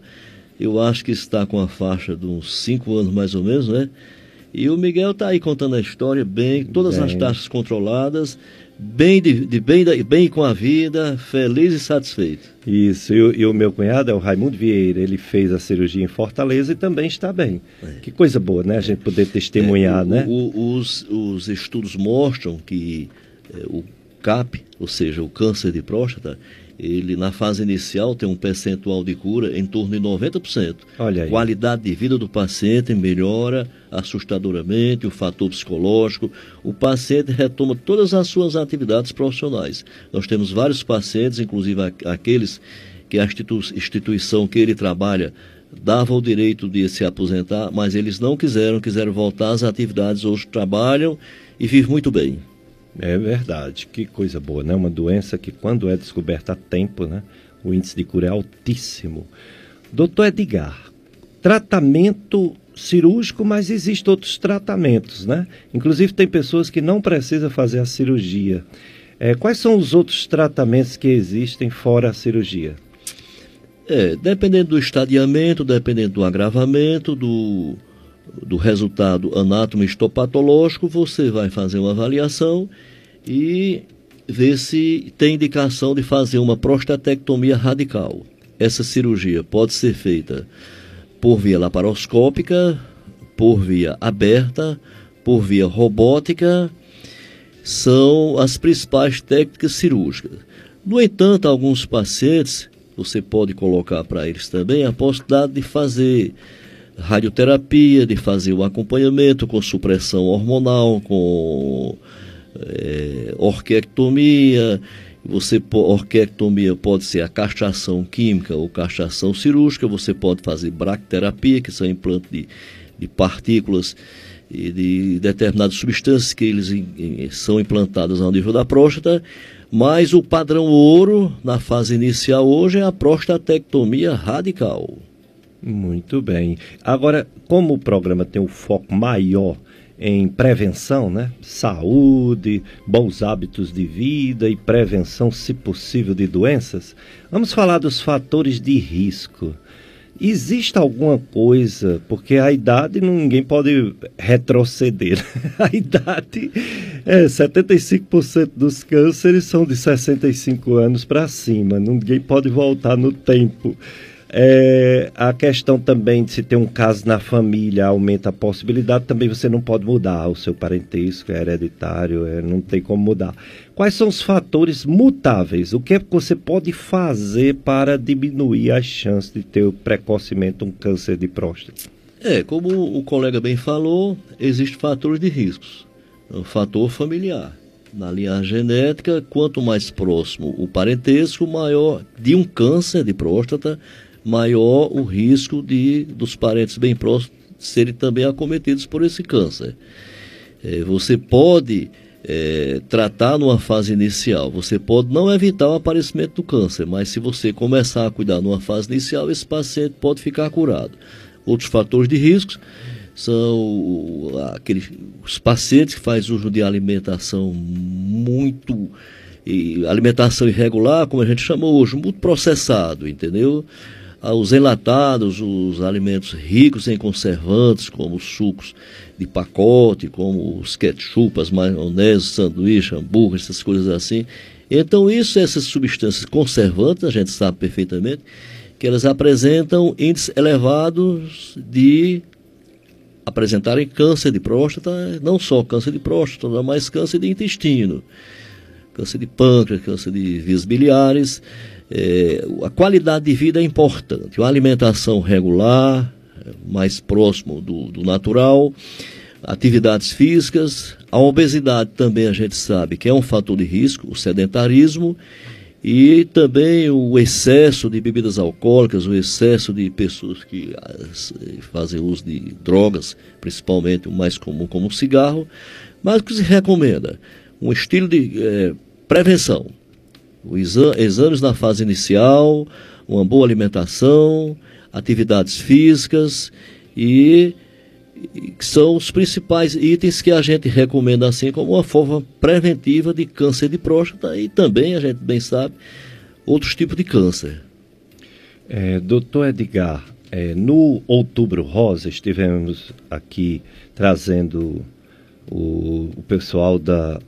Speaker 2: Eu acho que está com a faixa de uns 5 anos mais ou menos, né? E o Miguel está aí contando a história bem, todas bem. as taxas controladas bem, de, de bem, bem com a vida, feliz e satisfeito.
Speaker 1: Isso, e o, e o, meu cunhado é o Raimundo Vieira, ele fez a cirurgia em Fortaleza e também está bem. É. Que coisa boa, né? A gente poder testemunhar,
Speaker 2: é, o,
Speaker 1: né?
Speaker 2: O, os, os estudos mostram que é, o CAP, ou seja, o câncer de próstata, ele na fase inicial tem um percentual de cura em torno de 90%.
Speaker 1: Olha aí.
Speaker 2: Qualidade de vida do paciente melhora assustadoramente, o fator psicológico, o paciente retoma todas as suas atividades profissionais. Nós temos vários pacientes, inclusive aqueles que a instituição que ele trabalha dava o direito de se aposentar, mas eles não quiseram, quiseram voltar às atividades, hoje trabalham e vivem muito bem.
Speaker 1: É verdade, que coisa boa, né? Uma doença que quando é descoberta a tempo, né? O índice de cura é altíssimo. Doutor Edgar, tratamento cirúrgico, mas existem outros tratamentos, né? Inclusive tem pessoas que não precisam fazer a cirurgia. É, quais são os outros tratamentos que existem fora a cirurgia?
Speaker 2: É, dependendo do estadiamento, dependendo do agravamento, do, do resultado anátomo-histopatológico, você vai fazer uma avaliação e ver se tem indicação de fazer uma prostatectomia radical. Essa cirurgia pode ser feita por via laparoscópica, por via aberta, por via robótica, são as principais técnicas cirúrgicas. No entanto, alguns pacientes, você pode colocar para eles também a possibilidade de fazer radioterapia, de fazer o acompanhamento com supressão hormonal, com é, orquiectomia. Você orquiectomia pode ser a castração química ou castração cirúrgica. Você pode fazer bracterapia, que são implantes de, de partículas e de determinadas substâncias que eles são implantadas ao nível da próstata. Mas o padrão ouro na fase inicial hoje é a prostatectomia radical.
Speaker 1: Muito bem. Agora, como o programa tem um foco maior em prevenção, né? Saúde, bons hábitos de vida e prevenção, se possível, de doenças, vamos falar dos fatores de risco. Existe alguma coisa, porque a idade ninguém pode retroceder. <laughs> A idade é 75% dos cânceres são de 65 anos para cima. Ninguém pode voltar no tempo. É, a questão também de se ter um caso na família aumenta a possibilidade, também você não pode mudar o seu parentesco, é hereditário, é, não tem como mudar. Quais são os fatores mutáveis? O que é que você pode fazer para diminuir as chances de ter precocemente um câncer de próstata?
Speaker 2: É, como o colega bem falou, existem fatores de riscos. O fator familiar. Na linha genética, quanto mais próximo o parentesco, maior de um câncer de próstata, maior o risco de dos parentes bem próximos serem também acometidos por esse câncer. É, você pode é, tratar numa fase inicial, você pode não evitar o aparecimento do câncer, mas se você começar a cuidar numa fase inicial, esse paciente pode ficar curado. Outros fatores de risco são aqueles, os pacientes que fazem uso de alimentação muito alimentação irregular, como a gente chamou hoje, muito processado, entendeu? Os enlatados, os alimentos ricos em conservantes, como os sucos de pacote, como os ketchup, as maionese, sanduíche, hambúrguer, essas coisas assim. Então, isso, essas substâncias conservantes, a gente sabe perfeitamente, que elas apresentam índices elevados de apresentarem câncer de próstata, não só câncer de próstata, mas câncer de intestino, câncer de pâncreas, câncer de vias biliares. É, a qualidade de vida é importante. Uma alimentação regular, mais próximo do, do natural, atividades físicas, a obesidade também a gente sabe que é um fator de risco, o sedentarismo e também o excesso de bebidas alcoólicas, o excesso de pessoas que fazem uso de drogas, principalmente o mais comum como o cigarro, mas o que se recomenda? Um estilo de é, prevenção, Exa exames na fase inicial, uma boa alimentação, atividades físicas e, e são os principais itens que a gente recomenda assim como uma forma preventiva de câncer de próstata e também, a gente bem sabe, outros tipos de câncer.
Speaker 1: É, doutor Edgar, é, no Outubro Rosa estivemos aqui trazendo o, o pessoal da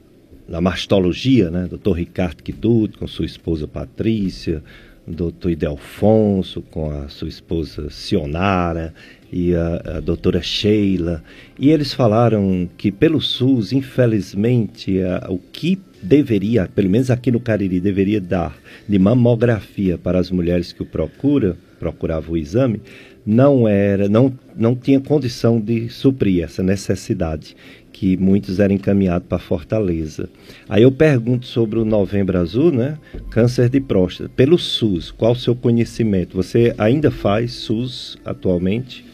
Speaker 1: da mastologia, né? Dr. Ricardo Quidut com sua esposa Patrícia, Dr. Idelfonso com a sua esposa Sionara e a, a doutora Sheila. E eles falaram que pelo SUS, infelizmente, a, o que deveria, pelo menos aqui no Cariri, deveria dar de mamografia para as mulheres que o procura, procuravam o exame, não era, não, não tinha condição de suprir essa necessidade que muitos eram encaminhados para Fortaleza. Aí eu pergunto sobre o Novembro Azul, né? Câncer de próstata, pelo SUS, qual o seu conhecimento? Você ainda faz SUS atualmente?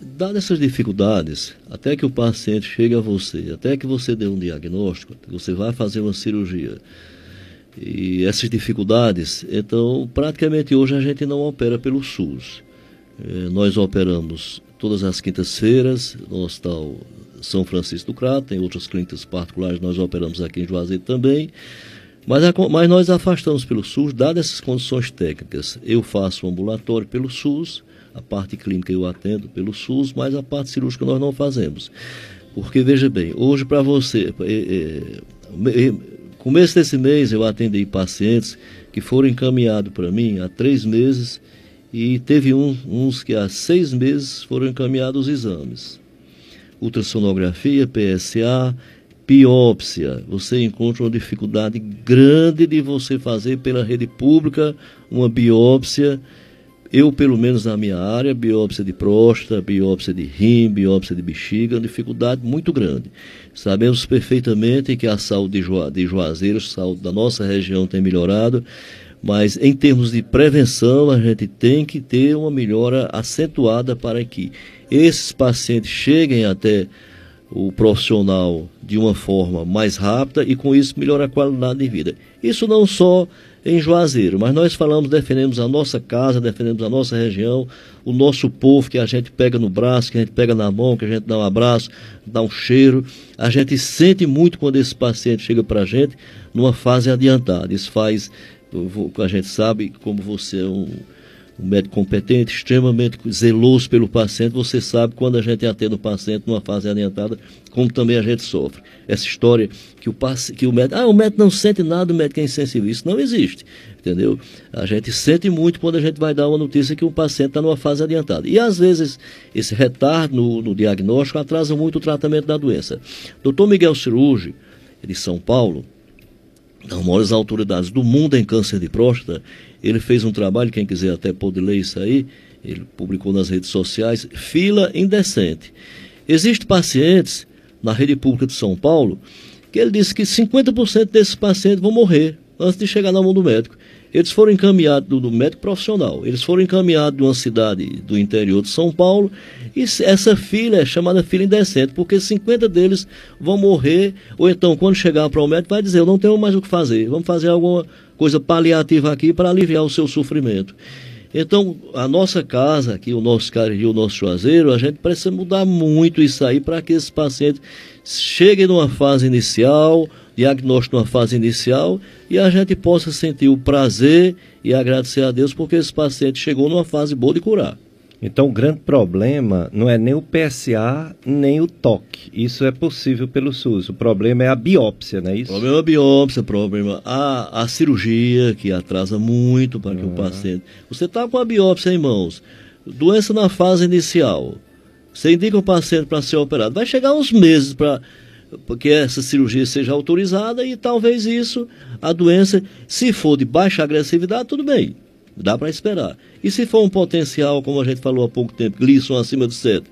Speaker 2: Dadas essas dificuldades, até que o paciente chegue a você, até que você dê um diagnóstico, você vai fazer uma cirurgia, e essas dificuldades, então praticamente hoje a gente não opera pelo SUS. Eh, nós operamos todas as quintas-feiras no Hospital são Francisco do Crato, tem outras clínicas particulares, nós operamos aqui em Juazeiro também. Mas, mas nós afastamos pelo SUS, dadas essas condições técnicas. Eu faço o ambulatório pelo SUS, a parte clínica eu atendo pelo SUS, mas a parte cirúrgica nós não fazemos. Porque, veja bem, hoje para você, é, é, começo desse mês eu atendi pacientes que foram encaminhados para mim há três meses e teve um, uns que há seis meses foram encaminhados os exames ultrassonografia, PSA, biópsia. Você encontra uma dificuldade grande de você fazer pela rede pública uma biópsia Eu, pelo menos na minha área, biópsia de próstata, biópsia de rim, biópsia de bexiga, é uma dificuldade muito grande. Sabemos perfeitamente que a saúde de, Juazeiro, a saúde da nossa região tem melhorado, mas em termos de prevenção, a gente tem que ter uma melhora acentuada para que esses pacientes cheguem até o profissional de uma forma mais rápida e com isso melhora a qualidade de vida. Isso não só em Juazeiro, mas nós falamos, defendemos a nossa casa, defendemos a nossa região, o nosso povo que a gente pega no braço, que a gente pega na mão, que a gente dá um abraço, dá um cheiro. A gente sente muito quando esse paciente chega para a gente numa fase adiantada. Isso faz, a gente sabe, como você é um um médico competente, extremamente zeloso pelo paciente, você sabe quando a gente atende o paciente numa fase adiantada, como também a gente sofre. Essa história que o, que o médico, ah, o médico não sente nada, o médico é insensível, isso não existe, entendeu? A gente sente muito quando a gente vai dar uma notícia que o paciente está numa fase adiantada. E às vezes esse retardo no, no diagnóstico atrasa muito o tratamento da doença. Dr. Miguel Cirurgi, de São Paulo, das maiores autoridades do mundo em câncer de próstata, ele fez um trabalho, quem quiser até pode ler isso aí, ele publicou nas redes sociais, fila indecente. Existem pacientes na rede pública de São Paulo que ele disse que 50% desses pacientes vão morrer antes de chegar na mão do médico. Eles foram encaminhados do, médico profissional, eles foram encaminhados de uma cidade do interior de São Paulo, e essa fila é chamada fila indecente, porque 50 deles vão morrer, ou então, quando chegar para o médico, vai dizer: Eu não tenho mais o que fazer, vamos fazer alguma coisa paliativa aqui para aliviar o seu sofrimento. Então, a nossa casa, aqui, o nosso Cariri, o nosso Juazeiro, a gente precisa mudar muito isso aí para que esses pacientes cheguem numa fase inicial, diagnóstico numa fase inicial, e a gente possa sentir o prazer e agradecer a Deus porque esse paciente chegou numa fase boa de curar.
Speaker 1: Então, o grande problema não é nem o PSA, nem o toque. Isso é possível pelo SUS. O problema é a biópsia, não é isso?
Speaker 2: O problema é a biópsia, problema a, a cirurgia, que atrasa muito para que o paciente. Você está com a biópsia em mãos, doença na fase inicial. Você indica o paciente para ser operado. Vai chegar uns meses para que essa cirurgia seja autorizada e talvez isso, a doença, se for de baixa agressividade, tudo bem. Dá para esperar. E se for um potencial, como a gente falou há pouco tempo, Glisson acima de 7,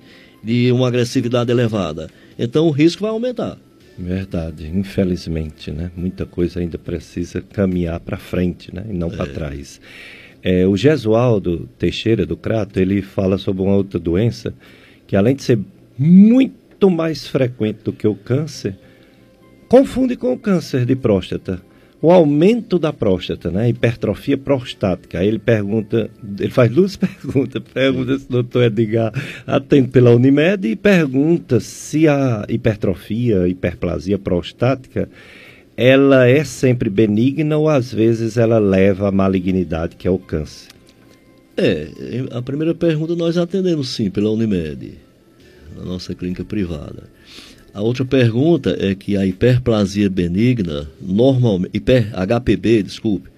Speaker 2: de uma agressividade elevada, então o risco vai aumentar.
Speaker 1: Verdade, infelizmente, né? Muita coisa ainda precisa caminhar para frente, né? E não é. para trás. É, o Gesualdo Teixeira, do Crato, ele fala sobre uma outra doença que, além de ser muito mais frequente do que o câncer, confunde com o câncer de próstata o aumento da próstata, né? Hipertrofia prostática. Aí ele pergunta, ele faz duas <laughs> perguntas. Pergunta se o doutor Edgar atende pela Unimed e pergunta se a hipertrofia, hiperplasia prostática, ela é sempre benigna ou às vezes ela leva à malignidade, que é o câncer?
Speaker 2: É, a primeira pergunta nós atendemos sim pela Unimed, na nossa clínica privada. A outra pergunta é que a hiperplasia benigna, normalmente, hiper, HPB, desculpe,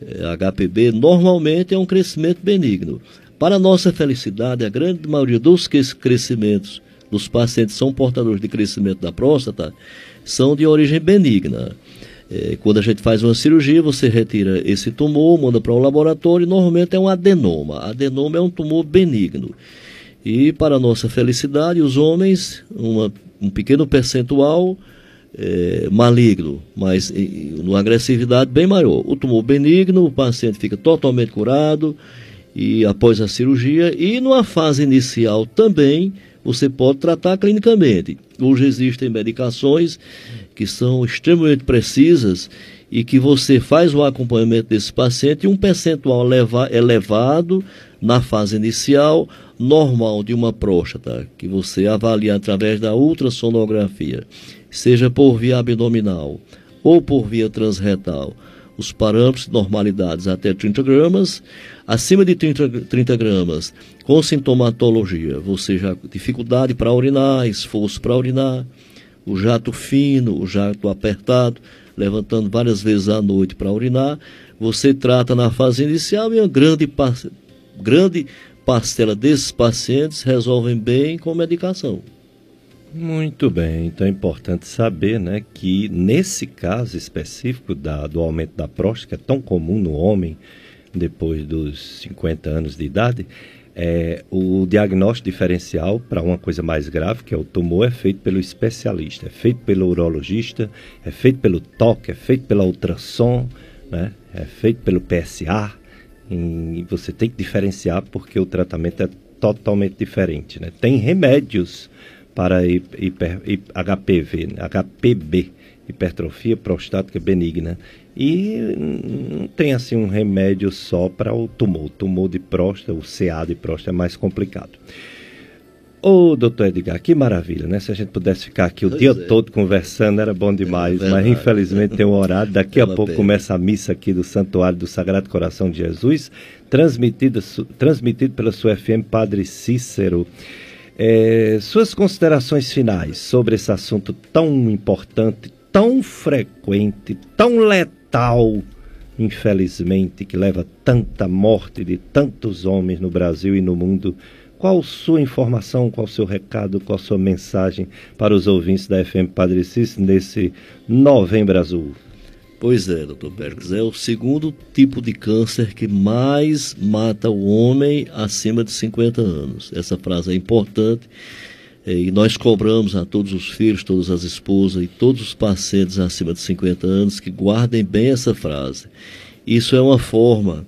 Speaker 2: é, HPB normalmente é um crescimento benigno. Para nossa felicidade, a grande maioria dos crescimentos dos pacientes são portadores de crescimento da próstata são de origem benigna. É, quando a gente faz uma cirurgia, você retira esse tumor, manda para o laboratório e normalmente é um adenoma. Adenoma é um tumor benigno. E, para nossa felicidade, os homens, uma um pequeno percentual é, maligno, mas numa agressividade bem maior. O tumor benigno, o paciente fica totalmente curado e após a cirurgia e numa fase inicial também você pode tratar clinicamente. Hoje existem medicações que são extremamente precisas e que você faz o acompanhamento desse paciente e um percentual elevado na fase inicial normal de uma próstata, que você avalia através da ultrassonografia, seja por via abdominal ou por via transretal, os parâmetros de normalidades até 30 gramas, acima de 30, 30 gramas, com sintomatologia, você já dificuldade para urinar, esforço para urinar, o jato fino, o jato apertado, levantando várias vezes à noite para urinar, você trata na fase inicial e uma grande, grande parcela desses pacientes resolvem bem com medicação.
Speaker 1: Muito bem, então é importante saber né, que nesse caso específico da, do aumento da próstata, que é tão comum no homem, depois dos 50 anos de idade, é, o diagnóstico diferencial para uma coisa mais grave, que é o tumor, é feito pelo especialista, é feito pelo urologista, é feito pelo toque, é feito pela ultrassom, né? é feito pelo PSA. E você tem que diferenciar porque o tratamento é totalmente diferente. Né? Tem remédios para hiper, HPV, HPB, hipertrofia prostática benigna. E não tem assim um remédio só para o tumor. O tumor de próstata, o CA de próstata é mais complicado. Ô, doutor Edgar, que maravilha, né? Se a gente pudesse ficar aqui o pois dia é. todo conversando, era bom demais. É mas infelizmente tem um horário. Daqui a pouco pena. começa a missa aqui do Santuário do Sagrado Coração de Jesus, transmitida, transmitido pela sua FM Padre Cícero. É, suas considerações finais sobre esse assunto tão importante, tão frequente, tão letal, infelizmente, que leva tanta morte de tantos homens no Brasil e no mundo. Qual sua informação, qual seu recado, qual sua mensagem para os ouvintes da FM Padre Cis nesse Novembro Azul?
Speaker 2: Pois é, doutor Bergs, é o segundo tipo de câncer que mais mata o homem acima de 50 anos. Essa frase é importante é, e nós cobramos a todos os filhos, todas as esposas e todos os pacientes acima de 50 anos que guardem bem essa frase. Isso é uma forma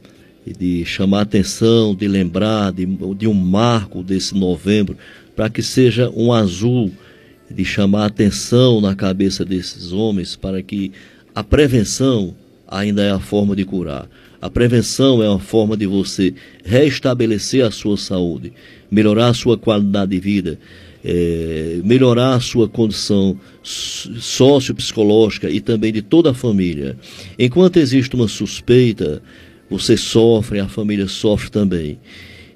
Speaker 2: de chamar atenção, de lembrar de, de um marco desse novembro, para que seja um azul de chamar atenção na cabeça desses homens, para que a prevenção ainda é a forma de curar. A prevenção é uma forma de você restabelecer a sua saúde, melhorar a sua qualidade de vida, é, melhorar a sua condição sociopsicológica e também de toda a família. Enquanto existe uma suspeita, você sofre, a família sofre também.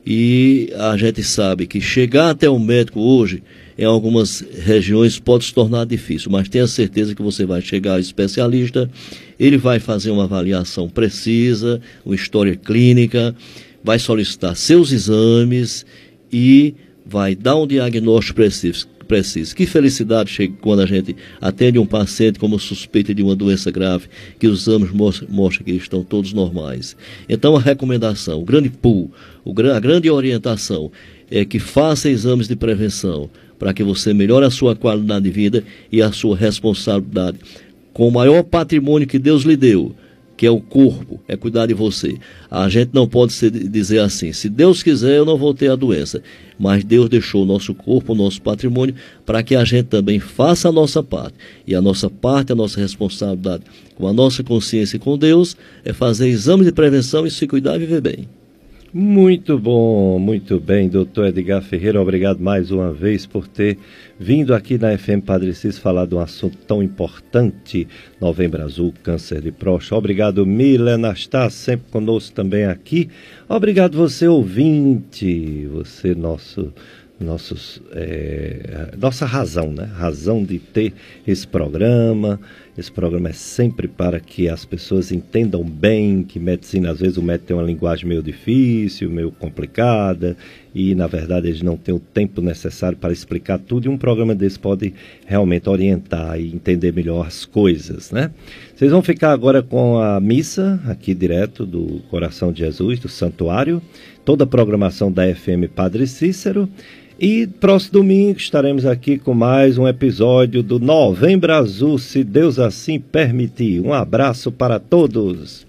Speaker 2: E a gente sabe que chegar até o médico hoje, em algumas regiões, pode se tornar difícil, mas tenha certeza que você vai chegar ao especialista, ele vai fazer uma avaliação precisa, uma história clínica, vai solicitar seus exames e vai dar um diagnóstico preciso. Preciso. Que felicidade chega quando a gente atende um paciente como suspeita de uma doença grave, que os exames mostram, que estão todos normais. Então, a recomendação, o grande pull, o, a grande orientação é que faça exames de prevenção para que você melhore a sua qualidade de vida e a sua responsabilidade com o maior patrimônio que Deus lhe deu, que é o corpo, é cuidar de você. A gente não pode dizer assim, se Deus quiser eu não vou ter a doença, mas Deus deixou o nosso corpo, o nosso patrimônio, para que a gente também faça a nossa parte. E a nossa parte, a nossa responsabilidade com a nossa consciência e com Deus, é fazer exame de prevenção e se cuidar e viver bem.
Speaker 1: Muito bom, muito bem, doutor Edgar Ferreira, obrigado mais uma vez por ter vindo aqui na FM Padre Cis falar de um assunto tão importante, Novembro Azul, câncer de próstata. Obrigado, Milena, está sempre conosco também aqui. Obrigado você, ouvinte, você, nosso nossos, é, nossa razão, né? Razão de ter esse programa. Esse programa é sempre para que as pessoas entendam bem que medicina, às vezes o médico tem uma linguagem meio difícil, meio complicada, e na verdade eles não têm o tempo necessário para explicar tudo, e um programa desse pode realmente orientar e entender melhor as coisas, né? Vocês vão ficar agora com a missa, aqui direto do Coração de Jesus, do Santuário, toda a programação da FM Padre Cícero, e próximo domingo estaremos aqui com mais um episódio do Novembro Azul, se Deus assim permitir. Um abraço para todos.